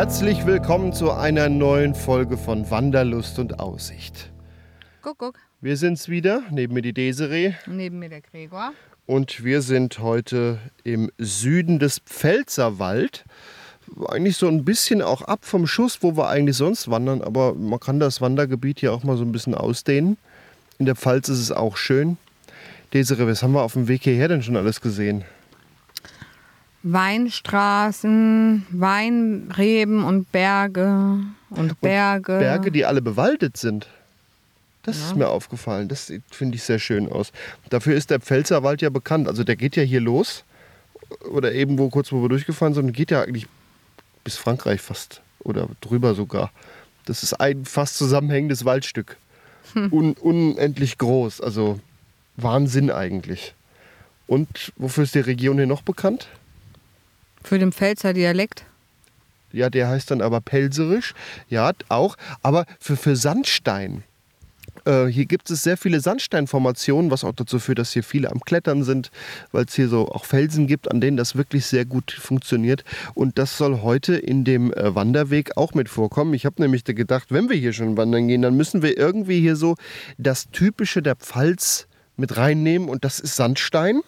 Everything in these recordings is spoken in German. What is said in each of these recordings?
Herzlich willkommen zu einer neuen Folge von Wanderlust und Aussicht. Guck, guck. Wir sind's wieder, neben mir die Desiree Neben mir der Gregor. und wir sind heute im Süden des Pfälzerwald. Eigentlich so ein bisschen auch ab vom Schuss, wo wir eigentlich sonst wandern, aber man kann das Wandergebiet hier auch mal so ein bisschen ausdehnen. In der Pfalz ist es auch schön. Desiree, was haben wir auf dem Weg hierher denn schon alles gesehen? Weinstraßen, Weinreben und Berge und Berge. Berge, die alle bewaldet sind. Das ist mir aufgefallen. Das sieht, finde ich, sehr schön aus. Dafür ist der Pfälzerwald ja bekannt. Also der geht ja hier los. Oder eben wo kurz wo wir durchgefahren sind, geht ja eigentlich bis Frankreich fast. Oder drüber sogar. Das ist ein fast zusammenhängendes Waldstück. Un, unendlich groß. Also Wahnsinn eigentlich. Und wofür ist die Region hier noch bekannt? Für den Pfälzer Dialekt. Ja, der heißt dann aber Pelserisch. Ja, auch. Aber für, für Sandstein. Äh, hier gibt es sehr viele Sandsteinformationen, was auch dazu führt, dass hier viele am Klettern sind, weil es hier so auch Felsen gibt, an denen das wirklich sehr gut funktioniert. Und das soll heute in dem äh, Wanderweg auch mit vorkommen. Ich habe nämlich gedacht, wenn wir hier schon wandern gehen, dann müssen wir irgendwie hier so das Typische der Pfalz mit reinnehmen und das ist Sandstein.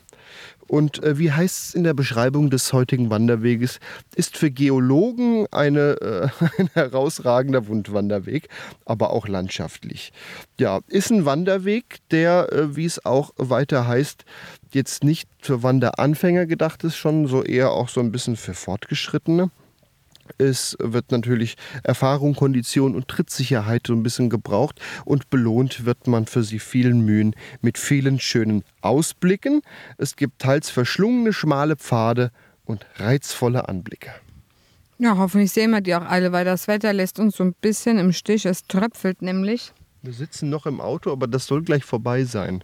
Und äh, wie heißt es in der Beschreibung des heutigen Wanderweges? Ist für Geologen eine, äh, ein herausragender Wundwanderweg, aber auch landschaftlich. Ja, ist ein Wanderweg, der, äh, wie es auch weiter heißt, jetzt nicht für Wanderanfänger gedacht ist, schon so eher auch so ein bisschen für Fortgeschrittene. Es wird natürlich Erfahrung, Kondition und Trittsicherheit so ein bisschen gebraucht und belohnt wird man für sie vielen Mühen mit vielen schönen Ausblicken. Es gibt teils verschlungene, schmale Pfade und reizvolle Anblicke. Ja, hoffentlich sehen wir die auch alle, weil das Wetter lässt uns so ein bisschen im Stich. Es tröpfelt nämlich. Wir sitzen noch im Auto, aber das soll gleich vorbei sein.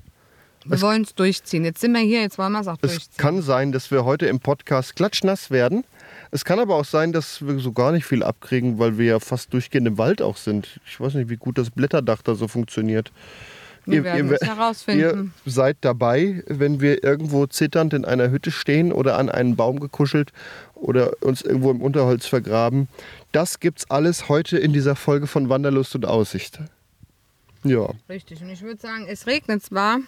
Wir wollen es durchziehen. Jetzt sind wir hier, jetzt wollen wir es auch Es durchziehen. kann sein, dass wir heute im Podcast klatschnass werden. Es kann aber auch sein, dass wir so gar nicht viel abkriegen, weil wir ja fast durchgehend im Wald auch sind. Ich weiß nicht, wie gut das Blätterdach da so funktioniert. Wir werden es Ihr herausfinden. seid dabei, wenn wir irgendwo zitternd in einer Hütte stehen oder an einen Baum gekuschelt oder uns irgendwo im Unterholz vergraben. Das gibt's alles heute in dieser Folge von Wanderlust und Aussicht. Ja, Richtig. Und ich würde sagen, es regnet zwar,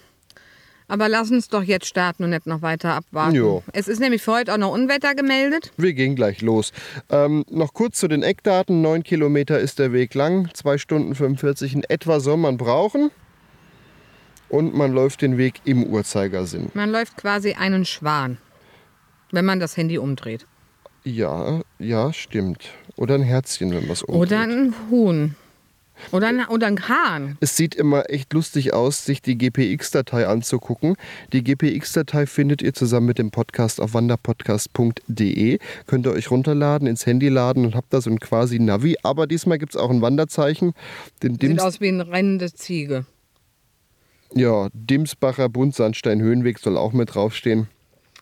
aber lass uns doch jetzt starten und nicht noch weiter abwarten. Jo. Es ist nämlich für heute auch noch Unwetter gemeldet. wir gehen gleich los. Ähm, noch kurz zu den Eckdaten. 9 Kilometer ist der Weg lang, 2 Stunden 45 in etwa soll man brauchen. Und man läuft den Weg im Uhrzeigersinn. Man läuft quasi einen Schwan, wenn man das Handy umdreht. Ja, ja, stimmt. Oder ein Herzchen, wenn man es umdreht. Oder ein Huhn. Oder ein, oder ein Hahn. Es sieht immer echt lustig aus, sich die GPX-Datei anzugucken. Die GPX-Datei findet ihr zusammen mit dem Podcast auf wanderpodcast.de. Könnt ihr euch runterladen, ins Handy laden und habt da so ein quasi Navi. Aber diesmal gibt es auch ein Wanderzeichen. Den Sieht Dims, aus wie eine rennende Ziege. ja, Dimsbacher Buntsandstein-Höhenweg soll auch mit draufstehen.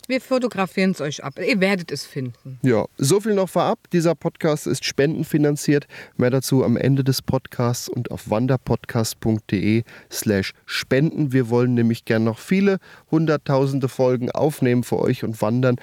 Wir fotografieren es euch ab. Ihr werdet es finden. Ja, so viel noch vorab. Dieser Podcast ist spendenfinanziert. Mehr dazu am Ende des Podcasts und auf wanderpodcast.de slash spenden. Wir wollen nämlich gern noch viele hunderttausende Folgen aufnehmen für euch und wandern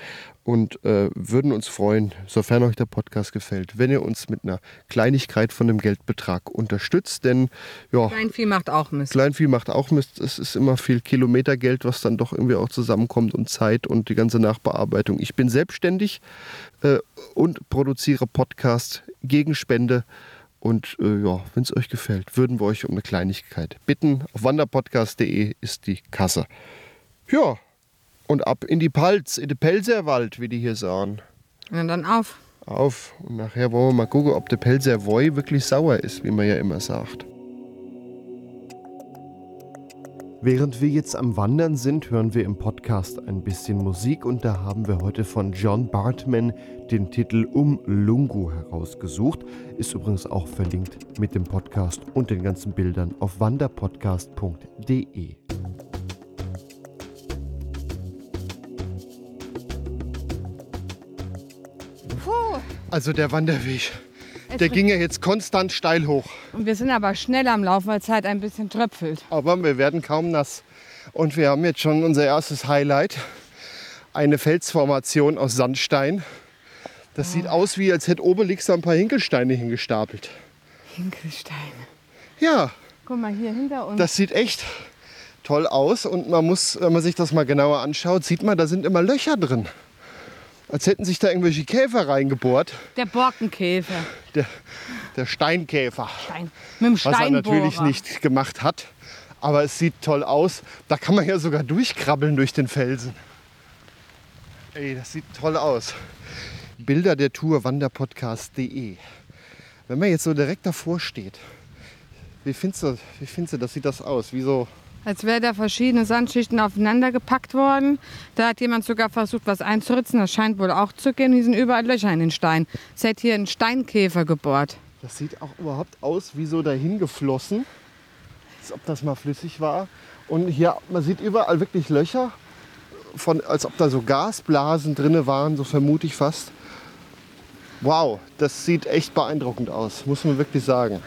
und äh, würden uns freuen, sofern euch der Podcast gefällt, wenn ihr uns mit einer Kleinigkeit von dem Geldbetrag unterstützt. Denn ja, Kleinvieh macht auch Mist. Kleinvieh macht auch Mist. Es ist immer viel Kilometergeld, was dann doch irgendwie auch zusammenkommt und Zeit und die ganze Nachbearbeitung. Ich bin selbstständig äh, und produziere Podcast gegen Spende. Und äh, ja, wenn es euch gefällt, würden wir euch um eine Kleinigkeit bitten. Auf wanderpodcast.de ist die Kasse. Ja, und ab in die Palz, in den Pelzerwald, wie die hier sagen. Na dann auf. Auf. Und nachher wollen wir mal gucken, ob der Pelzer Woi wirklich sauer ist, wie man ja immer sagt. Während wir jetzt am Wandern sind, hören wir im Podcast ein bisschen Musik und da haben wir heute von John Bartman den Titel Um Lungu herausgesucht. Ist übrigens auch verlinkt mit dem Podcast und den ganzen Bildern auf wanderpodcast.de. Also der Wanderweg, der ging ja jetzt konstant steil hoch. Und wir sind aber schnell am Laufen, weil es halt ein bisschen tröpfelt. Aber wir werden kaum nass. Und wir haben jetzt schon unser erstes Highlight. Eine Felsformation aus Sandstein. Das sieht aus, wie als hätte Obelix da ein paar Hinkelsteine hingestapelt. Hinkelsteine. Ja, Guck mal hier hinter uns. das sieht echt toll aus. Und man muss, wenn man sich das mal genauer anschaut, sieht man, da sind immer Löcher drin. Als hätten sich da irgendwelche Käfer reingebohrt. der Borkenkäfer. Der, der Steinkäfer. Stein. Mit dem Was er natürlich nicht gemacht hat. Aber es sieht toll aus. Da kann man ja sogar durchkrabbeln durch den Felsen. Ey, das sieht toll aus. Bilder der Tour wanderpodcast.de. Wenn man jetzt so direkt davor steht, wie findest du, wie findest du das sieht das aus? Wie so, Als wäre da verschiedene Sandschichten aufeinander gepackt worden. Da hat jemand sogar versucht, was einzuritzen. Das scheint wohl auch zu gehen. Hier sind überall Löcher in den Stein. Es hätte hier ein Steinkäfer gebohrt. das sieht auch überhaupt aus wie so dahin geflossen. Als ob das mal flüssig war. Und hier, man sieht überall wirklich Löcher, von, als ob da so Gasblasen drinne waren, so vermute ich fast. Wow, das sieht echt beeindruckend aus, muss man wirklich sagen.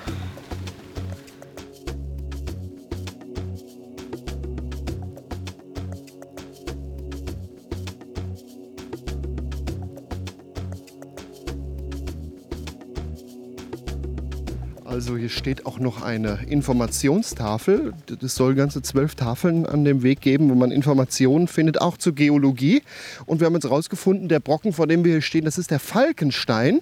Also hier steht auch noch eine Informationstafel. Es soll ganze zwölf Tafeln an dem Weg geben, wo man Informationen findet, auch zur Geologie. Und wir haben jetzt herausgefunden, der Brocken, vor dem wir hier stehen, das ist der Falkenstein.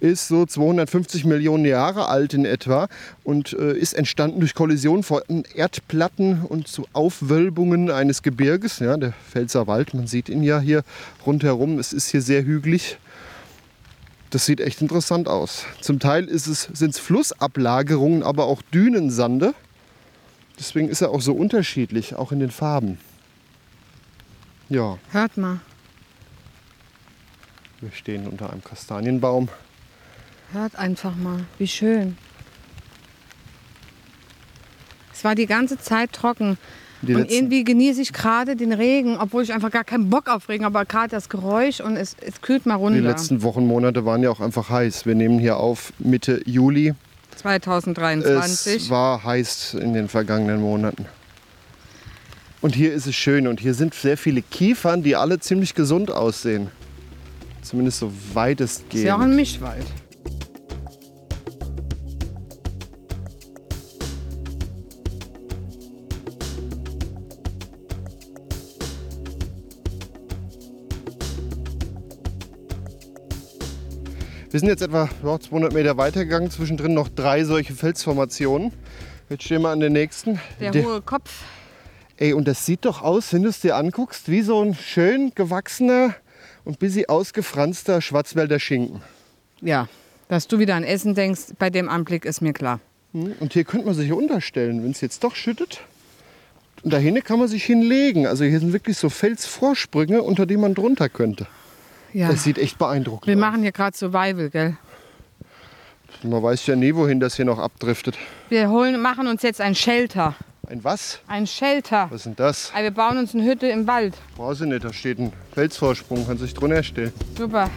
Ist so 250 Millionen Jahre alt in etwa und äh, ist entstanden durch Kollision von Erdplatten und zu Aufwölbungen eines Gebirges. Ja, der Pfälzer Wald, man sieht ihn ja hier rundherum. Es ist hier sehr hügelig. Das sieht echt interessant aus. Zum Teil sind es Flussablagerungen, aber auch Dünensande. Deswegen ist er auch so unterschiedlich, auch in den Farben. Ja, Hört mal. wir stehen unter einem Kastanienbaum. Hört einfach mal. Wie schön. Es war die ganze Zeit trocken. Die und irgendwie genieße ich gerade den Regen, obwohl ich einfach gar keinen Bock auf Regen habe, aber gerade das Geräusch und es, es kühlt mal Die runter. letzten Wochen, Monate waren ja auch einfach heiß. Wir nehmen hier auf Mitte Juli. 2023. Es war heiß in den vergangenen Monaten. Und hier ist es schön und hier sind sehr viele Kiefern, die alle ziemlich gesund aussehen. Zumindest so ist weitestgehend. ja auch ein Mischwald. Wir sind jetzt etwa ja, 200 Meter weitergegangen, zwischendrin noch drei solche Felsformationen. Jetzt stehen wir an der nächsten. Der, Der- hohe Kopf. Ey, und das sieht doch aus, wenn du es dir anguckst, wie so ein schön gewachsener und bisschen ausgefranster Schwarzwälder Schinken. Ja, dass du wieder an Essen denkst, bei dem Anblick ist mir klar. Hm, Und hier könnte man sich unterstellen, wenn es jetzt doch schüttet. Und dahin kann man sich hinlegen. Also hier sind wirklich so Felsvorsprünge, unter die man drunter könnte. Ja. Das sieht echt beeindruckend Wir aus. machen hier gerade Survival, gell? Man weiß ja nie, wohin das hier noch abdriftet. Wir holen, machen uns jetzt ein Shelter. Ein was? Ein Shelter. Was ist denn das? Also wir bauen uns eine Hütte im Wald. Brauchst du nicht, da steht ein Felsvorsprung, kannst dich drunter stellen. Super.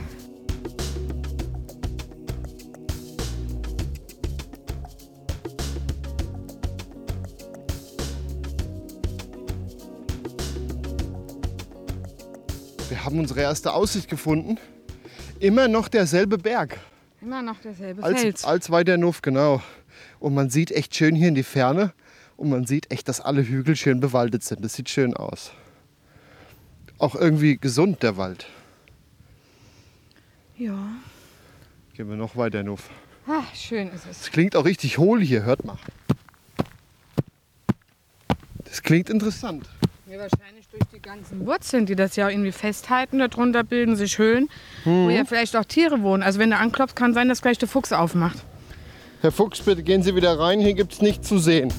Haben unsere erste Aussicht gefunden. Immer noch derselbe Berg. Immer noch derselbe Als, Fels. als weiter Nuff, genau. Und man sieht echt schön hier in die Ferne. Und man sieht echt, dass alle Hügel schön bewaldet sind. Das sieht schön aus. Auch irgendwie gesund, der Wald. Ja. Gehen wir noch weiter Nuff. Ah, schön ist es. Es klingt auch richtig hohl hier, hört mal. Das klingt interessant. Ja, wahrscheinlich durch die ganzen Wurzeln, die das ja irgendwie festhalten. Darunter bilden sich Höhlen, mhm. wo ja vielleicht auch Tiere wohnen. Also wenn du anklopft, kann sein, dass gleich der Fuchs aufmacht. Herr Fuchs, bitte gehen Sie wieder rein. Hier gibt es nichts zu sehen.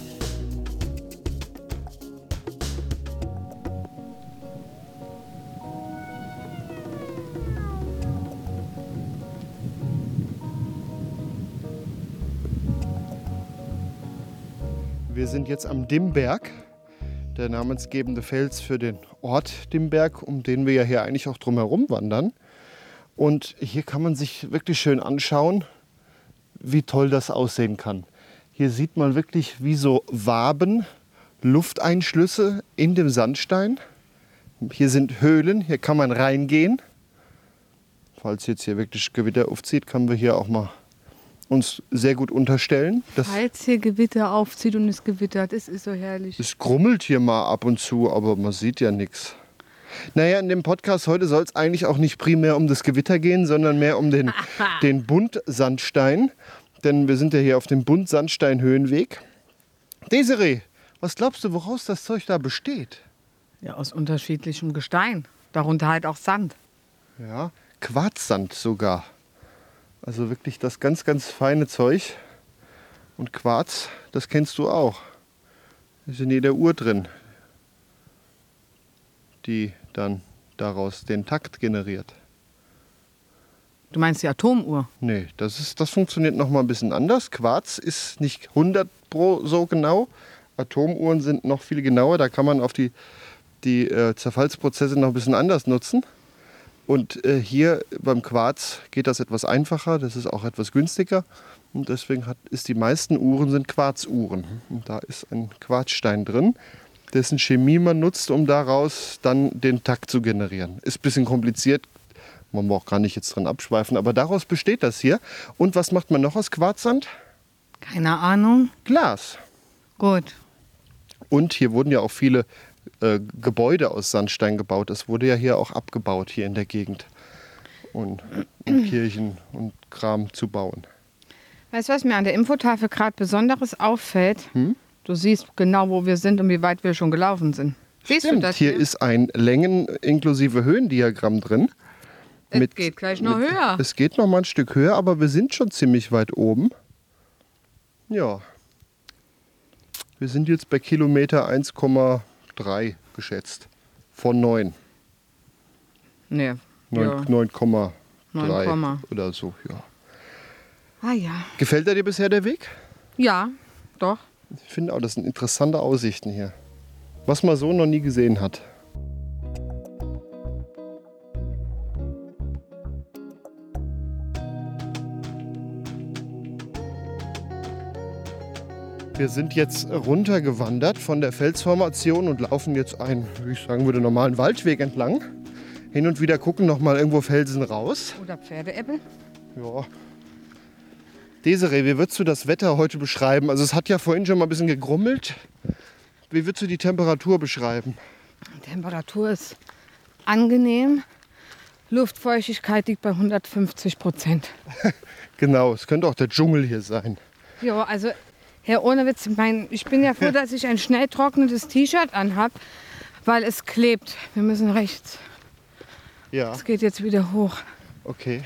Wir sind jetzt am Dimmberg der namensgebende Fels für den Ort Dimmberg, um den wir ja hier eigentlich auch drumherum wandern. Und hier kann man sich wirklich schön anschauen, wie toll das aussehen kann. Hier sieht man wirklich wie so Waben, Lufteinschlüsse in dem Sandstein. Hier sind Höhlen, hier kann man reingehen. Falls jetzt hier wirklich Gewitter aufzieht, können wir hier auch mal uns sehr gut unterstellen. Das, Falls hier Gewitter aufzieht und es gewittert, es ist so herrlich. es grummelt hier mal ab und zu, aber man sieht ja nichts. Naja, in dem Podcast heute soll es eigentlich auch nicht primär um das Gewitter gehen, sondern mehr um den, den Buntsandstein. Denn wir sind ja hier auf dem Buntsandstein-Höhenweg. Desiree, was glaubst du, woraus das Zeug da besteht? Ja, aus unterschiedlichem Gestein. Darunter halt auch Sand. Ja, Quarzsand sogar. Also wirklich das ganz, ganz feine Zeug. Und Quarz, das kennst du auch. Ist in jeder Uhr drin, die dann daraus den Takt generiert. Du meinst die Atomuhr? Nee, das, ist, das funktioniert noch mal ein bisschen anders. Quarz ist nicht 100 pro so genau. Atomuhren sind noch viel genauer. Da kann man auf die, die äh, Zerfallsprozesse noch ein bisschen anders nutzen. Und äh, hier beim Quarz geht das etwas einfacher. Das ist auch etwas günstiger. Und deswegen hat, ist die meisten Uhren sind Quarzuhren. Und da ist ein Quarzstein drin, dessen Chemie man nutzt, um daraus dann den Takt zu generieren. Ist ein bisschen kompliziert, man braucht gar nicht jetzt dran abschweifen, aber daraus besteht das hier. Und was macht man noch aus Quarzsand? Keine Ahnung. Glas. Gut. Und hier wurden ja auch viele äh, Gebäude aus Sandstein gebaut. Es wurde ja hier auch abgebaut, hier in der Gegend. Und um Kirchen und Kram zu bauen. Weißt du, was mir an der Infotafel gerade Besonderes auffällt? Hm? Du siehst genau, wo wir sind und wie weit wir schon gelaufen sind. Siehst Stimmt, du das hier ist ein Längen- inklusive Höhendiagramm drin. Es geht gleich noch höher. Es geht noch mal ein Stück höher, aber wir sind schon ziemlich weit oben. Ja. Wir sind jetzt bei Kilometer 1,3 geschätzt. Von 9. Nee. 9 Ja. 9,3 9, oder so, ja. Ah ja. Gefällt dir bisher der Weg? Ja, doch. Ich finde auch, das sind interessante Aussichten hier. Was man so noch nie gesehen hat. Wir sind jetzt runtergewandert von der Felsformation und laufen jetzt einen, wie ich sagen würde, normalen Waldweg entlang. Hin und wieder gucken noch mal irgendwo Felsen raus. Oder Pferdeäppel. Ja. Desiree, wie würdest du das Wetter heute beschreiben? Also es hat ja vorhin schon mal ein bisschen gegrummelt. Wie würdest du die Temperatur beschreiben? Die Temperatur ist angenehm. Luftfeuchtigkeit liegt bei 150 Prozent. Genau, es könnte auch der Dschungel hier sein. Ja, also, Herr ohne Witz, mein, ich bin ja froh, dass ich ein schnell trocknetes T-Shirt anhab, weil es klebt. Wir müssen rechts. Ja, Es geht jetzt wieder hoch. okay.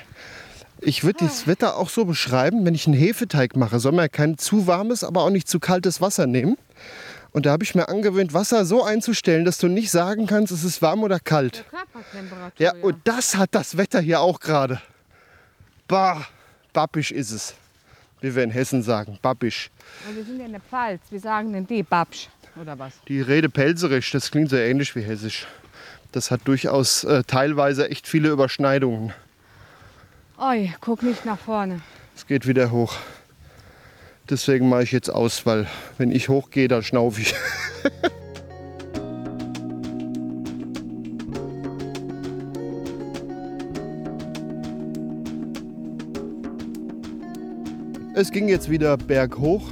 Ich würde das Wetter auch so beschreiben, wenn ich einen Hefeteig mache, soll man kein zu warmes, aber auch nicht zu kaltes Wasser nehmen. Und da habe ich mir angewöhnt, Wasser so einzustellen, dass du nicht sagen kannst, es ist warm oder kalt. Körpertemperatur. Ja, und das hat das Wetter hier auch gerade. Bah, babbisch ist es. Wie wir in Hessen sagen, babbisch. Und wir sind ja in der Pfalz. Wir sagen den D-Babsch. Oder was? Die Rede Pelzerisch, das klingt so ähnlich wie Hessisch. Das hat durchaus äh, teilweise echt viele Überschneidungen. Oi, guck nicht nach vorne. Es geht wieder hoch. Deswegen mache ich jetzt aus, weil wenn ich hochgehe, dann schnaufe ich. Es ging jetzt wieder berghoch,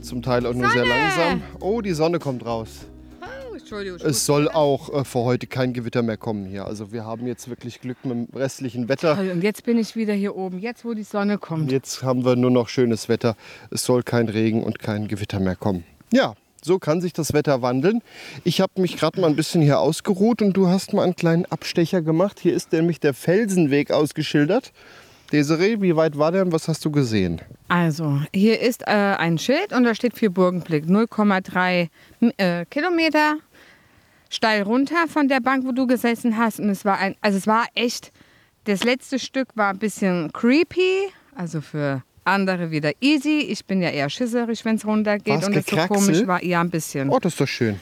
zum Teil auch nur sehr Sonne! langsam. Oh, die Sonne kommt raus. Oh, Entschuldigung. Es soll auch äh, für heute kein Gewitter mehr kommen hier. Also wir haben jetzt wirklich Glück mit dem restlichen Wetter. Toll, Und jetzt bin ich wieder hier oben. Jetzt, wo die Sonne kommt. Jetzt haben wir nur noch schönes Wetter. Es soll kein Regen und kein Gewitter mehr kommen. Ja, so kann sich das Wetter wandeln. Ich habe mich gerade mal ein bisschen hier ausgeruht und du hast mal einen kleinen Abstecher gemacht. Hier ist nämlich der Felsenweg ausgeschildert. Desiree, wie weit war der und was hast du gesehen? Also, hier ist äh, ein Schild und da steht für Burgenblick 0,3 äh, Kilometer steil runter von der Bank, wo du gesessen hast. Und es war ein, also es war echt, das letzte Stück war ein bisschen creepy, also für Andere wieder easy. Ich bin ja eher schisserig, wenn es runtergeht War's und es so komisch war. Ja, ein bisschen. Oh, das ist doch schön.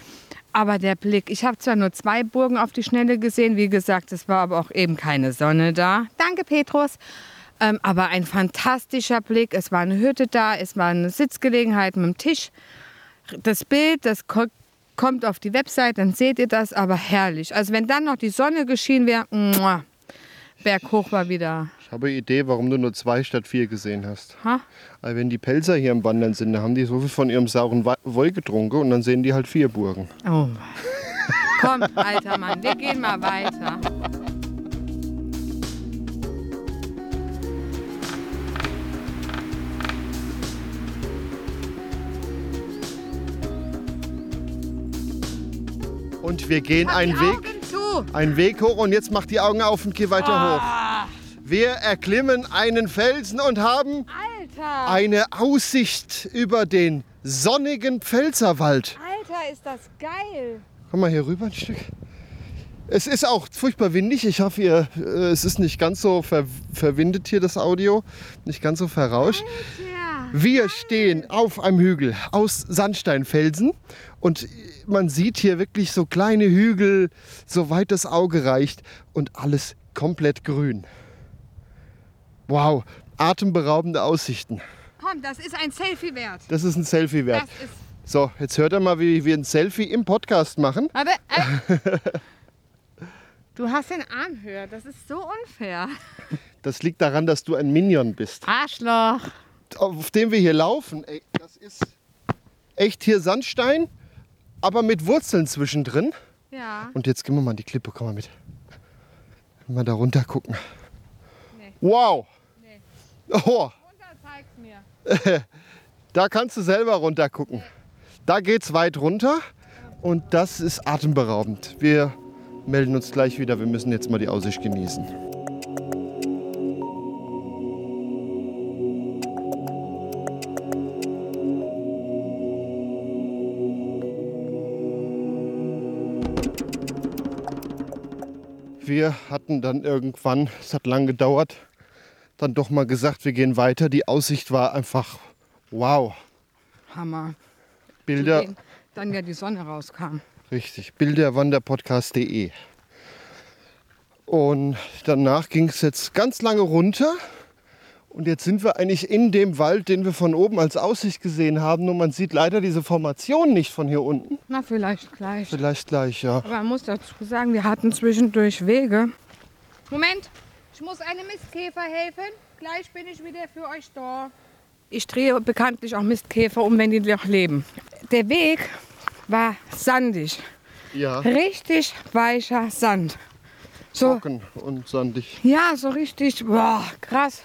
Aber der Blick, ich habe zwar nur zwei Burgen auf die Schnelle gesehen, wie gesagt, es war aber auch eben keine Sonne da. Danke, Petrus. Ähm, aber ein fantastischer Blick. Es war eine Hütte da, es war eine Sitzgelegenheit mit dem Tisch. Das Bild, das ko kommt auf die Website, dann seht ihr das, aber herrlich. Also wenn dann noch die Sonne geschienen wäre, berghoch war wieder. Ich habe eine Idee, warum du nur zwei statt vier gesehen hast. Ha? Weil wenn die Pelzer hier am Wandern sind, dann haben die so viel von ihrem sauren Woll getrunken und dann sehen die halt vier Burgen. Oh. Komm, alter Mann, wir gehen mal weiter. Und wir gehen einen Weg, einen Weg hoch und jetzt macht die Augen auf und geh weiter hoch. Ah, Wir erklimmen einen Felsen und haben Alter, eine Aussicht über den sonnigen Pfälzerwald. Alter, ist das geil. Komm mal hier rüber ein Stück. Es ist auch furchtbar windig. Ich hoffe, ihr, äh, es ist nicht ganz so ver verwindet hier das Audio, nicht ganz so verrauscht. Ja. Wir stehen auf einem Hügel aus Sandsteinfelsen und man sieht hier wirklich so kleine Hügel, soweit das Auge reicht und alles komplett grün. Wow, atemberaubende Aussichten. Komm, das ist ein Selfie wert. Das ist ein Selfie wert. So, jetzt hört ihr mal, wie wir ein Selfie im Podcast machen. Aber. Äh, du hast den Arm höher. Das ist so unfair. Das liegt daran, dass du ein Minion bist. Arschloch. Auf dem wir hier laufen, ey, das ist echt hier Sandstein, aber mit Wurzeln zwischendrin. Ja. Und jetzt gehen wir mal an die Klippe, komm mal mit. Mal da runter gucken. Nee. Wow! Nee. Oh, Runter zeig's mir. da kannst du selber runter gucken. Da geht's weit runter und das ist atemberaubend. Wir melden uns gleich wieder. Wir müssen jetzt mal die Aussicht genießen. Wir hatten dann irgendwann, es hat lang gedauert, dann doch mal gesagt, wir gehen weiter. Die Aussicht war einfach wow. Hammer. Bilder, denen Dann ja die Sonne rauskam. richtig, bilderwanderpodcast.de. Und danach ging es jetzt ganz lange runter. Und jetzt sind wir eigentlich in dem Wald, den wir von oben als Aussicht gesehen haben. Nur man sieht leider diese Formation nicht von hier unten. Na, vielleicht gleich. Vielleicht gleich, ja. Aber man muss dazu sagen, wir hatten zwischendurch Wege. Moment, ich muss einem Mistkäfer helfen. Gleich bin ich wieder für euch da. Ich drehe bekanntlich auch Mistkäfer um, wenn die noch leben. Der Weg war sandig. Ja, Richtig weicher Sand. So, trocken und sandig. ja, so richtig, boah, krass.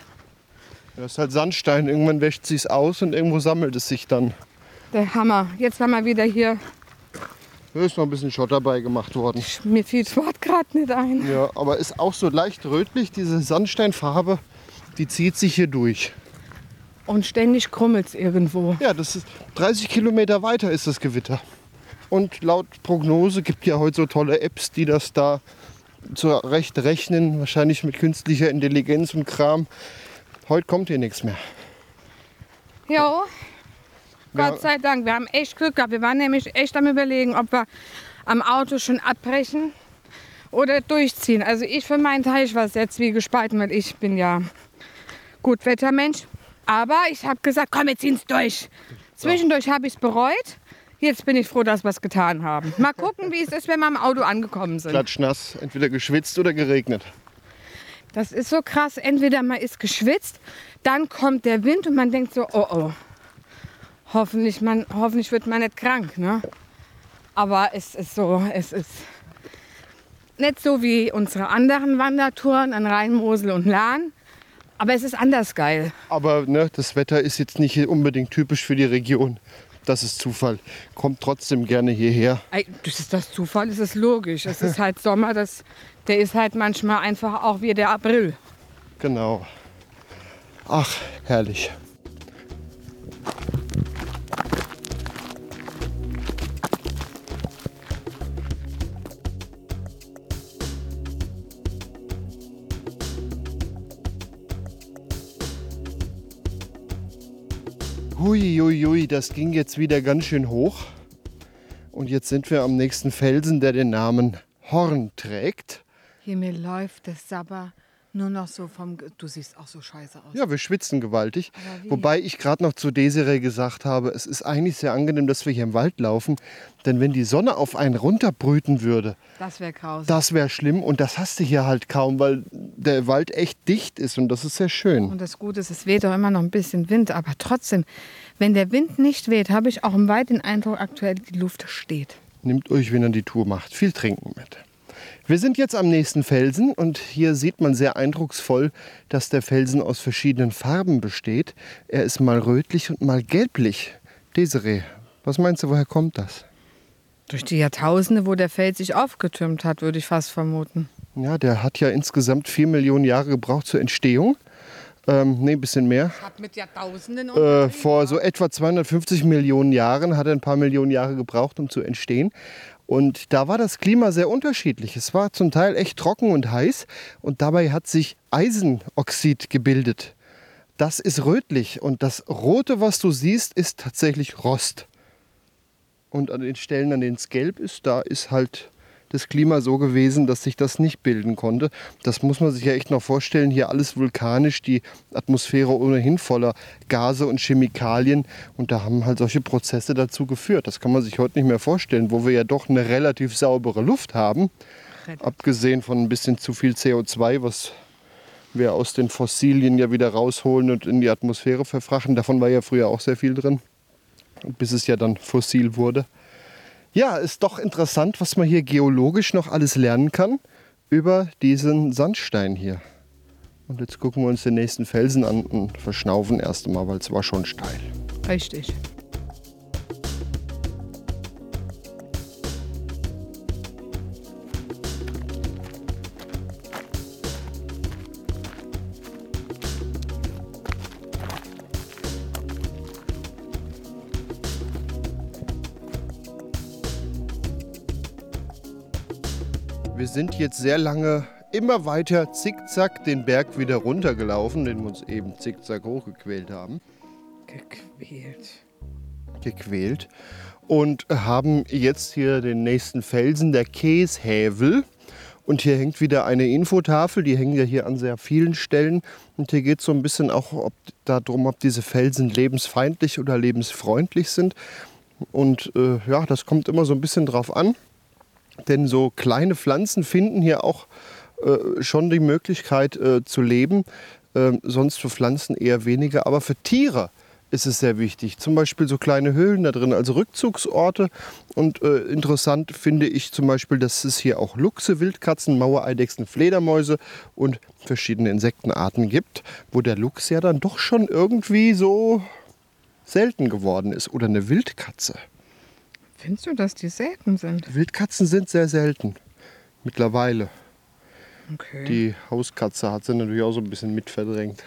Das ist halt Sandstein. Irgendwann wäscht sich's aus und irgendwo sammelt es sich dann. Der Hammer. Jetzt haben wir wieder hier, Da ist noch ein bisschen Schotter bei gemacht worden. mir fiel das Wort gerade nicht ein. Ja, aber ist auch so leicht rötlich. Diese Sandsteinfarbe, die zieht sich hier durch. Und ständig krummelt es irgendwo. Ja, das ist 30 Kilometer weiter ist das Gewitter. Und laut Prognose gibt ja heute so tolle Apps, die das da zurecht rechnen, wahrscheinlich mit künstlicher Intelligenz und Kram. Heute kommt hier nichts mehr. Jo, Ja. Gott sei Dank. Wir haben echt Glück gehabt. Wir waren nämlich echt am Überlegen, ob wir am Auto schon abbrechen oder durchziehen. Also ich für meinen Teil, ich war sehr zwiegespalten, weil ich bin ja Gutwettermensch. Aber ich habe gesagt, komm, wir ziehen es durch. Zwischendurch habe ich es bereut. Jetzt bin ich froh, dass wir es getan haben. Mal gucken, wie es ist, wenn wir am Auto angekommen sind. Klatschnass, entweder geschwitzt oder geregnet. Das ist so krass. Entweder man ist geschwitzt, dann kommt der Wind und man denkt so, oh oh. Hoffentlich, man, hoffentlich wird man nicht krank. Ne? Aber es ist so, es ist nicht so wie unsere anderen Wandertouren an Rhein, Mosel und Lahn. Aber es ist anders geil. Aber ne, das Wetter ist jetzt nicht unbedingt typisch für die Region. Das ist Zufall. Kommt trotzdem gerne hierher. Das ist das Zufall, das ist logisch. Es ist halt Sommer, das, der ist halt manchmal einfach auch wie der April. Genau. Ach, herrlich. Hui, hui, hui, das ging jetzt wieder ganz schön hoch. Und jetzt sind wir am nächsten Felsen, der den Namen Horn trägt. Mir läuft das Sabber nur noch so vom. Du siehst auch so scheiße aus. Ja, wir schwitzen gewaltig. Wobei ich gerade noch zu Desiree gesagt habe, es ist eigentlich sehr angenehm, dass wir hier im Wald laufen. Denn wenn die Sonne auf einen runterbrüten würde, Das wäre grausam. das wäre schlimm. Und das hast du hier halt kaum, weil der Wald echt dicht ist. Und das ist sehr schön. Und das Gute ist, es weht auch immer noch ein bisschen Wind, aber trotzdem, wenn der Wind nicht weht, habe ich auch im Wald den Eindruck, aktuell die Luft steht. Nimmt euch, wenn ihr die Tour macht, viel trinken mit. Wir sind jetzt am nächsten Felsen und hier sieht man sehr eindrucksvoll, dass der Felsen aus verschiedenen Farben besteht. Er ist mal rötlich und mal gelblich. Desiree, was meinst du, woher kommt das? Durch die Jahrtausende, wo der Fels sich aufgetürmt hat, würde ich fast vermuten. Ja, der hat ja insgesamt vier Millionen Jahre gebraucht zur Entstehung. Ähm, nee, ein bisschen mehr. Hat mit Jahrtausenden Äh, vor so etwa 250 Millionen Jahren hat er ein paar Millionen Jahre gebraucht, um zu entstehen. Und da war das Klima sehr unterschiedlich. Es war zum Teil echt trocken und heiß und dabei hat sich Eisenoxid gebildet. Das ist rötlich und das Rote, was du siehst, ist tatsächlich Rost. Und an den Stellen, an denen es gelb ist, da ist halt das Klima so gewesen, dass sich das nicht bilden konnte. Das muss man sich ja echt noch vorstellen. Hier alles vulkanisch, die Atmosphäre ohnehin voller Gase und Chemikalien. Und da haben halt solche Prozesse dazu geführt. Das kann man sich heute nicht mehr vorstellen, wo wir ja doch eine relativ saubere Luft haben. Abgesehen von ein bisschen zu viel CO2, was wir aus den Fossilien ja wieder rausholen und in die Atmosphäre verfrachten. Davon war ja früher auch sehr viel drin, bis es ja dann fossil wurde. Ja, ist doch interessant, was man hier geologisch noch alles lernen kann über diesen Sandstein hier. Und jetzt gucken wir uns den nächsten Felsen an und verschnaufen erst einmal, weil es war schon steil. Richtig. Wir sind jetzt sehr lange immer weiter zickzack den Berg wieder runtergelaufen, den wir uns eben zickzack hochgequält haben. Gequält. gequält und haben jetzt hier den nächsten Felsen, der Käshävel. Und hier hängt wieder eine Infotafel, die hängen ja hier an sehr vielen Stellen. Und hier geht es so ein bisschen auch ob, darum, ob diese Felsen lebensfeindlich oder lebensfreundlich sind. Und äh, ja, das kommt immer so ein bisschen drauf an. Denn so kleine Pflanzen finden hier auch äh, schon die Möglichkeit äh, zu leben. Ähm, sonst für Pflanzen eher weniger. Aber für Tiere ist es sehr wichtig. Zum Beispiel so kleine Höhlen da drin als Rückzugsorte. Und äh, interessant finde ich zum Beispiel, dass es hier auch Luchse, Wildkatzen, Mauereidechsen, Fledermäuse und verschiedene Insektenarten gibt, wo der Luchs ja dann doch schon irgendwie so selten geworden ist. Oder eine Wildkatze. Findest du, dass die selten sind? Wildkatzen sind sehr selten. Mittlerweile. Okay. Die Hauskatze hat sie natürlich auch so ein bisschen mit verdrängt.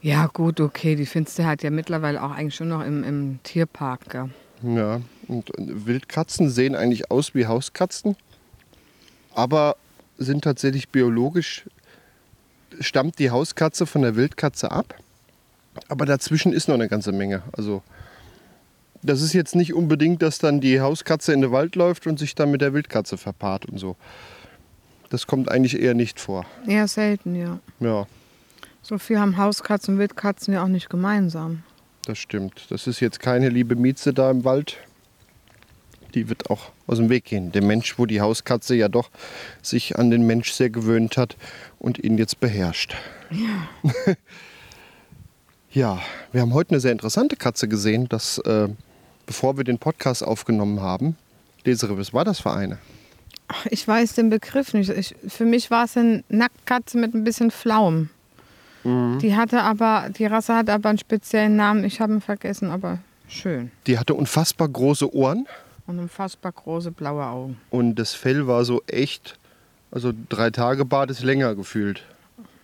ja, gut, okay. Die findest du halt ja mittlerweile auch eigentlich schon noch im, im Tierpark. Gell? Ja, und Wildkatzen sehen eigentlich aus wie Hauskatzen, aber sind tatsächlich biologisch, stammt die Hauskatze von der Wildkatze ab. Aber dazwischen ist noch eine ganze Menge. Also das ist jetzt nicht unbedingt, dass dann die Hauskatze in den Wald läuft und sich dann mit der Wildkatze verpaart und so. Das kommt eigentlich eher nicht vor. Eher selten, ja. Ja, So viel haben Hauskatzen und Wildkatzen ja auch nicht gemeinsam. das stimmt. Das ist jetzt keine liebe Mieze da im Wald. Die wird auch aus dem Weg gehen. Der Mensch, wo die Hauskatze ja doch sich an den Mensch sehr gewöhnt hat und ihn jetzt beherrscht. Ja. ja, wir haben heute eine sehr interessante Katze gesehen, dass, äh, bevor wir den Podcast aufgenommen haben. Desiree, was war das für eine? Ach, Ich weiß den Begriff nicht. Ich, für mich war es eine Nacktkatze mit ein bisschen Flaum. Die hatte aber, die Rasse hat aber einen speziellen Namen. Ich habe ihn vergessen, aber schön. Die hatte unfassbar große Ohren Und unfassbar große blaue Augen. und das Fell war so echt, also drei Tage Bad ist länger gefühlt.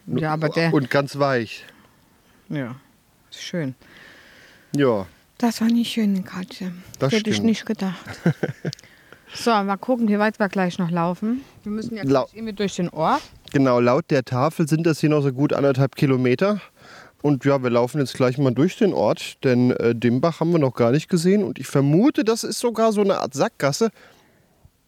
Ja, aber der. Und ganz weich. Ja, schön. Ja, Das war eine schöne Katze. Das Hätte ich nicht gedacht. so, mal gucken, wie weit wir gleich noch laufen. Wir müssen ja gleich irgendwie durch den Ort. genau. Laut der Tafel sind das hier noch so gut anderthalb Kilometer. Und ja, wir laufen jetzt gleich mal durch den Ort, denn äh, Dimbach haben wir noch gar nicht gesehen. Und ich vermute, das ist sogar so eine Art Sackgasse,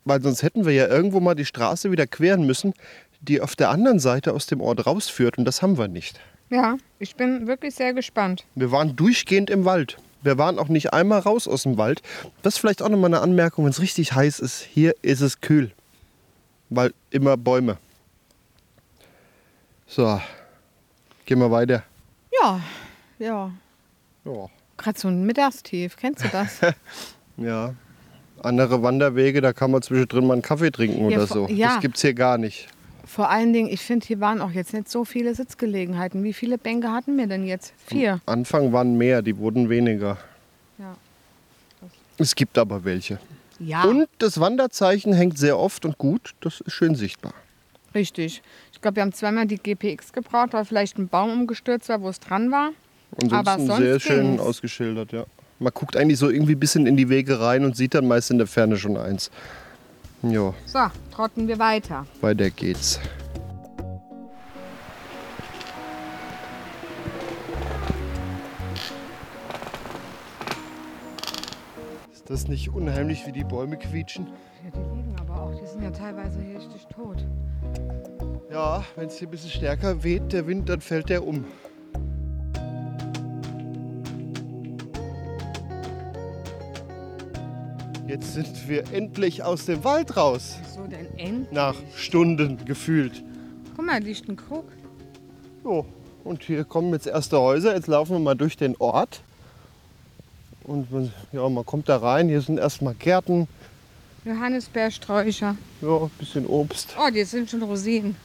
weil sonst hätten wir ja irgendwo mal die Straße wieder queren müssen, die auf der anderen Seite aus dem Ort rausführt. Und das haben wir nicht. Ja, ich bin wirklich sehr gespannt. Wir waren durchgehend im Wald. Wir waren auch nicht einmal raus aus dem Wald. Das ist vielleicht auch nochmal eine Anmerkung, wenn es richtig heiß ist. Hier ist es kühl, weil immer Bäume. So, gehen wir weiter. Ja, ja. Ja. Gerade so ein Mittagstief, kennst du das? ja. Andere Wanderwege, da kann man zwischendrin mal einen Kaffee trinken Ja, oder so. ja. Das gibt es hier gar nicht. Vor allen Dingen, ich finde, hier waren auch jetzt nicht so viele Sitzgelegenheiten. Wie viele Bänke hatten wir denn jetzt? Vier. Anfang waren mehr, die wurden weniger. Ja. Es gibt aber welche. Ja, Und das Wanderzeichen hängt sehr oft und gut. Das ist schön sichtbar. richtig. Ich glaube, wir haben zweimal die GPX gebraucht, weil vielleicht ein Baum umgestürzt war, wo es dran war. Aber Ansonsten sonst sehr schön ging's. ausgeschildert, ja. Man guckt eigentlich so irgendwie ein bisschen in die Wege rein und sieht dann meist in der Ferne schon eins. Ja, So, trotten wir weiter. weiter geht's. Ist das nicht unheimlich, wie die Bäume quietschen? Ja, die liegen aber auch. Die sind ja teilweise hier richtig tot. Ja, wenn es hier ein bisschen stärker weht, der Wind, dann fällt der um. Jetzt sind wir endlich aus dem Wald raus. So, denn end. Nach Stunden gefühlt. Guck mal, da liegt ein Krug. So, und hier kommen jetzt erste Häuser. Jetzt laufen wir mal durch den Ort. Und man- ja, man kommt da rein. Hier sind erstmal Gärten, Johannisbeersträucher. ja, ein bisschen Obst. Oh, die sind schon Rosinen.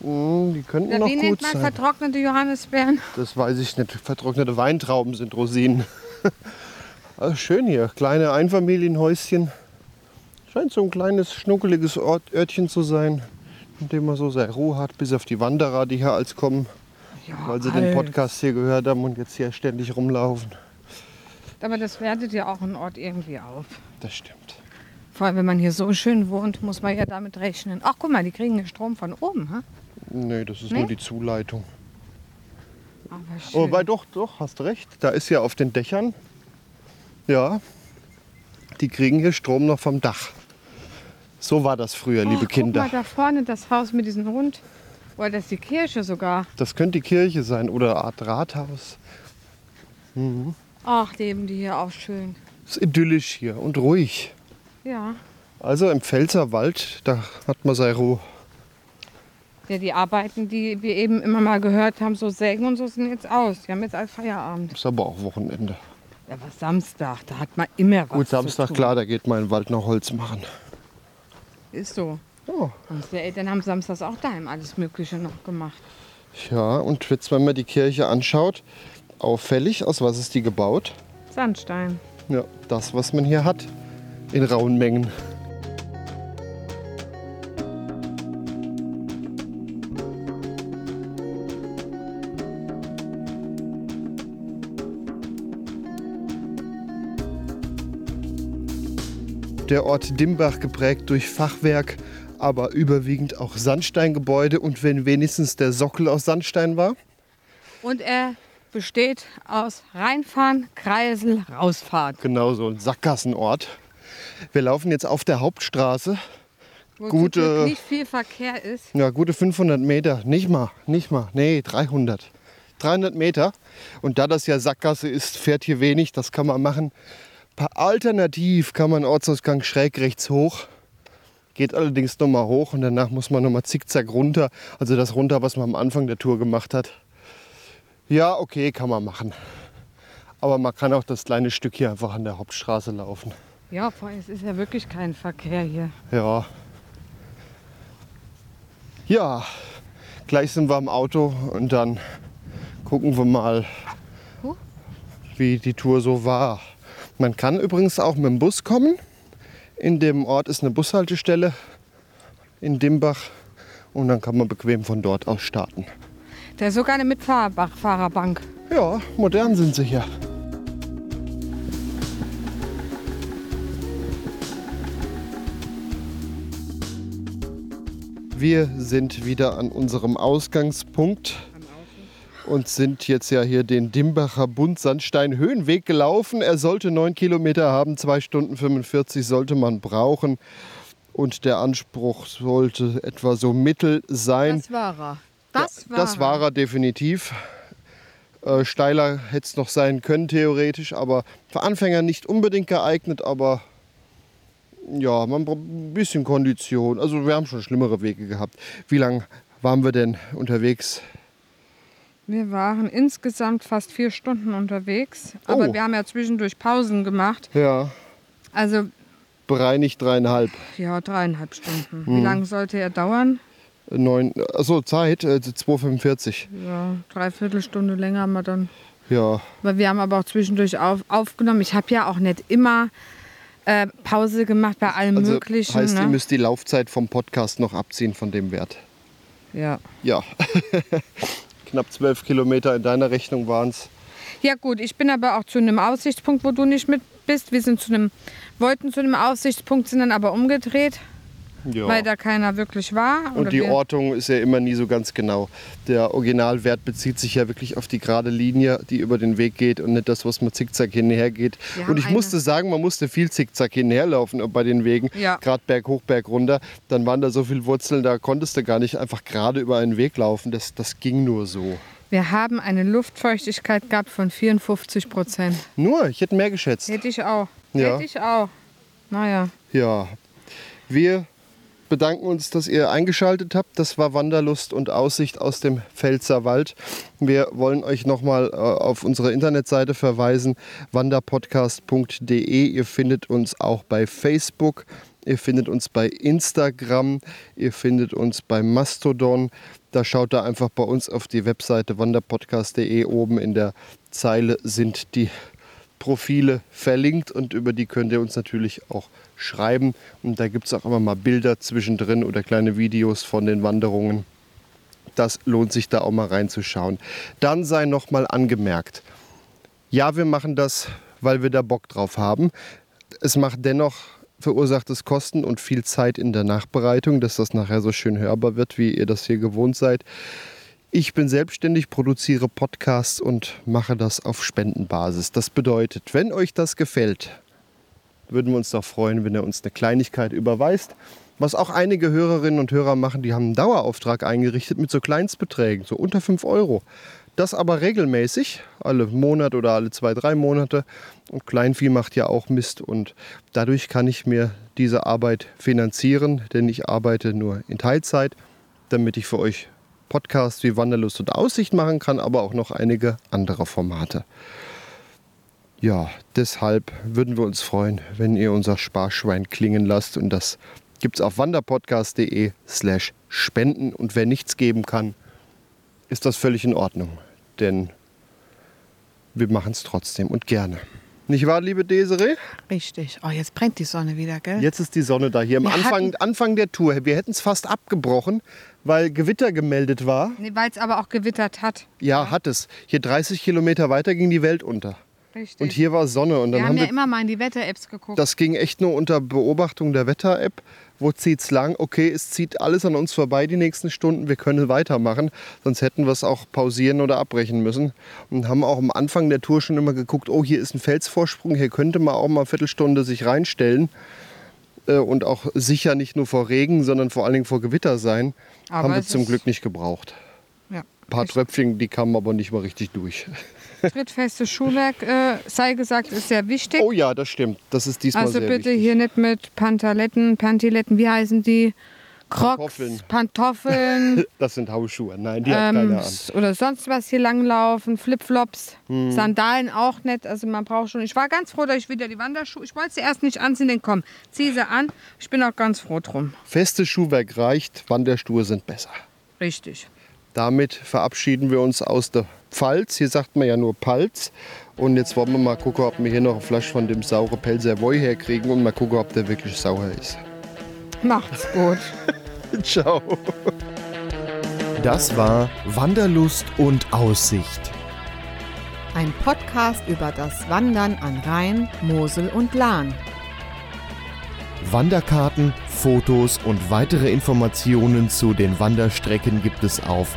Mm, die könnten Ja, noch wie gut nennt man sein. vertrocknete Johannisbeeren? Das weiß ich nicht. Vertrocknete Weintrauben sind Rosinen. Also schön hier. Kleine Einfamilienhäuschen. Scheint so ein kleines, schnuckeliges Ort, Örtchen zu sein, in dem man so seine Ruhe hat, bis auf die Wanderer, die hier als kommen, Ja, weil sie den alt. Podcast hier gehört haben und jetzt hier ständig rumlaufen. Aber das wertet ja auch einen Ort irgendwie auf. Das stimmt. Vor allem, wenn man hier so schön wohnt, muss man ja damit rechnen. Ach, guck mal, die kriegen den Strom von oben. Ha? Nee, das ist Nee? nur die Zuleitung. Aber schön. Oh, wobei doch, doch, hast recht. Da ist ja auf den Dächern, ja, die kriegen hier Strom noch vom Dach. So war das früher, liebe Ach, Kinder. Guck mal, da vorne das Haus mit diesem Hund. Oder das ist die Kirche sogar. Das könnte die Kirche sein oder eine Art Rathaus. Ach, leben die hier auch schön. Ist idyllisch hier und ruhig. Ja. Also im Pfälzerwald, da hat man seine Ruhe. Ja, die Arbeiten, die wir eben immer mal gehört haben, so Sägen und so, sind jetzt aus. Die haben jetzt all Feierabend. Ist aber auch Wochenende. Ja, was Samstag, da hat man immer was Gut, zu Samstag, tun. klar, da geht man in den Wald noch Holz machen. Ist so. Ja, Unsere Eltern haben samstags auch daheim alles Mögliche noch gemacht. ja, und jetzt, wenn man die Kirche anschaut, auffällig, aus was ist die gebaut? Sandstein. Ja, das, was man hier hat, in rauen Mengen. Der Ort Dimbach geprägt durch Fachwerk, aber überwiegend auch Sandsteingebäude und wenn wenigstens der Sockel aus Sandstein war. Und er besteht aus Reinfahren, Kreisel, Rausfahrt. Genau so ein Sackgassenort. Wir laufen jetzt auf der Hauptstraße. Wo Gute- nicht viel Verkehr ist. Ja, gute 500 Meter. Nicht mal, nicht mal. Nee, 300. 300 Meter. Und da das ja Sackgasse ist, fährt hier wenig. Das kann man machen. Alternativ kann man Ortsausgang schräg rechts hoch. Geht allerdings nochmal hoch und danach muss man nochmal zickzack runter. Also das runter, was man am Anfang der Tour gemacht hat. Ja, okay, kann man machen. Aber man kann auch das kleine Stück hier einfach an der Hauptstraße laufen. Ja, vor allem, es ist ja wirklich kein Verkehr hier. Ja. Ja, gleich sind wir im Auto und dann gucken wir mal, Huh? wie die Tour so war. Man kann übrigens auch mit dem Bus kommen. In dem Ort ist eine Bushaltestelle in Dimbach und dann kann man bequem von dort aus starten. Da ist sogar eine Mitfahrerbank. Ja, modern sind sie hier. Wir sind wieder an unserem Ausgangspunkt. Und sind jetzt ja hier den Dimbacher Buntsandstein Höhenweg gelaufen. Er sollte 9 Kilometer haben, 2 Stunden 45 sollte man brauchen. Und der Anspruch sollte etwa so mittel sein. Das war er. Das war, das war er definitiv. Äh, steiler hätte es noch sein können, theoretisch, aber für Anfänger nicht unbedingt geeignet, aber ja, man braucht ein bisschen Kondition. Also wir haben schon schlimmere Wege gehabt. Wie lange waren wir denn unterwegs? Wir waren insgesamt fast vier Stunden unterwegs, aber Oh. wir haben ja zwischendurch Pausen gemacht. Ja, Also bereinigt dreieinhalb. ja, dreieinhalb Stunden. Hm. Wie lange sollte er dauern? Neun, also Zeit, äh, 2,45. Ja, dreiviertel Stunde länger haben wir dann. Ja, Weil wir haben aber auch zwischendurch auf, aufgenommen. Ich habe ja auch nicht immer äh, Pause gemacht bei allem also Möglichen. heißt, ihr ne? müsst die Laufzeit vom Podcast noch abziehen von dem Wert. ja. Ja, knapp zwölf Kilometer in deiner Rechnung waren es. ja gut, ich bin aber auch zu einem Aussichtspunkt, wo du nicht mit bist. Wir sind zu einem, wollten zu einem Aussichtspunkt, sind dann aber umgedreht, Ja. weil da keiner wirklich war. Und die wir- Ortung ist ja immer nie so ganz genau. Der Originalwert bezieht sich ja wirklich auf die gerade Linie, die über den Weg geht und nicht das, was man zickzack hinher geht. Wir Und ich musste sagen, man musste viel zickzack hinherlaufen bei den Wegen. Ja. Gerade Berg hoch, Berg runter. Dann waren da so viele Wurzeln, da konntest du gar nicht einfach gerade über einen Weg laufen. Das, das ging nur so. Wir haben eine Luftfeuchtigkeit gehabt von 54 Prozent. Nur, ich hätte mehr geschätzt. Hätte ich auch. Ja. Hätte ich auch. Naja. Ja, wir bedanken uns, dass ihr eingeschaltet habt. Das war Wanderlust und Aussicht aus dem Pfälzer Wald. Wir wollen euch nochmal äh, auf unsere Internetseite verweisen, wanderpodcast.de. Ihr findet uns auch bei Facebook. Ihr findet uns bei Instagram, ihr findet uns bei Mastodon. Da schaut da einfach bei uns auf die Webseite wanderpodcast.de. Oben in der Zeile sind die Profile verlinkt und über die könnt ihr uns natürlich auch schreiben. Und da gibt es auch immer mal Bilder zwischendrin oder kleine Videos von den Wanderungen. Das lohnt sich da auch mal reinzuschauen. Dann sei noch mal angemerkt, ja, wir machen das, weil wir da Bock drauf haben. Es macht dennoch verursacht es Kosten und viel Zeit in der Nachbereitung, dass das nachher so schön hörbar wird, wie ihr das hier gewohnt seid. Ich bin selbstständig, produziere Podcasts und mache das auf Spendenbasis. Das bedeutet, wenn euch das gefällt, würden wir uns doch freuen, wenn ihr uns eine Kleinigkeit überweist. Was auch einige Hörerinnen und Hörer machen, die haben einen Dauerauftrag eingerichtet mit so Kleinstbeträgen, so unter 5 Euro. Das aber regelmäßig, alle Monat oder alle zwei, drei Monate. Und Kleinvieh macht ja auch Mist und dadurch kann ich mir diese Arbeit finanzieren, denn ich arbeite nur in Teilzeit, damit ich für euch Podcasts wie Wanderlust und Aussicht machen kann, aber auch noch einige andere Formate. Ja, deshalb würden wir uns freuen, wenn ihr unser Sparschwein klingen lasst und das gibt es auf wanderpodcast.de slash spenden und wer nichts geben kann, ist das völlig in Ordnung, denn wir machen es trotzdem und gerne. Nicht wahr, liebe Desiree? Richtig. Oh, jetzt brennt die Sonne wieder, gell? Jetzt ist die Sonne da hier am Anfang, Anfang der Tour. Wir hätten es fast abgebrochen, weil Gewitter gemeldet war. Nee, Weil es aber auch gewittert hat. Ja, hat es. Hier 30 Kilometer weiter ging die Welt unter. Richtig. Und hier war Sonne. Und dann wir haben haben ja wir immer mal in die Wetter-Apps geguckt. Das ging echt nur unter Beobachtung der Wetter-App. Wo zieht's lang? Okay, es zieht alles an uns vorbei die nächsten Stunden. Wir können weitermachen. Sonst hätten wir es auch pausieren oder abbrechen müssen. Und haben auch am Anfang der Tour schon immer geguckt, oh, hier ist ein Felsvorsprung. Hier könnte man auch mal eine Viertelstunde sich reinstellen. Äh, Und auch sicher nicht nur vor Regen, sondern vor allen Dingen vor Gewitter sein. Aber haben wir es zum Glück nicht gebraucht. ja. Ein paar Tröpfchen, die kamen aber nicht mal richtig durch. Trittfestes Schuhwerk, äh, sei gesagt, ist sehr wichtig. Oh ja, das stimmt. Das ist diesmal also sehr bitte wichtig. hier nicht mit Pantaletten, Pantiletten, wie heißen die? Crocs, Pantoffeln. Pantoffeln Das sind Hausschuhe. Nein, die hat ähm, keiner an. s- oder sonst was hier langlaufen, Flipflops, Hm. Sandalen auch nicht. Also man braucht schon. Ich war ganz froh, dass ich wieder die Wanderschuhe. Ich wollte sie erst nicht anziehen, denn komm, zieh sie an. Ich bin auch ganz froh drum. Festes Schuhwerk reicht, Wanderschuhe sind besser. Richtig. Damit verabschieden wir uns aus der Pfalz. Hier sagt man ja nur Palz. Und jetzt wollen wir mal gucken, ob wir hier noch eine Flasche von dem saure Pelzer Voi herkriegen und mal gucken, ob der wirklich sauer ist. Macht's gut. Ciao. Das war Wanderlust und Aussicht. Ein Podcast über das Wandern an Rhein, Mosel und Lahn. Wanderkarten, Fotos und weitere Informationen zu den Wanderstrecken gibt es auf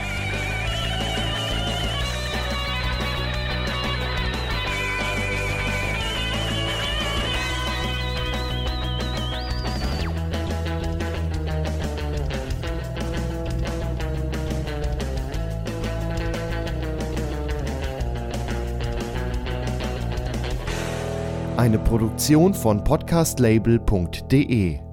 Produktion von podcastlabel.de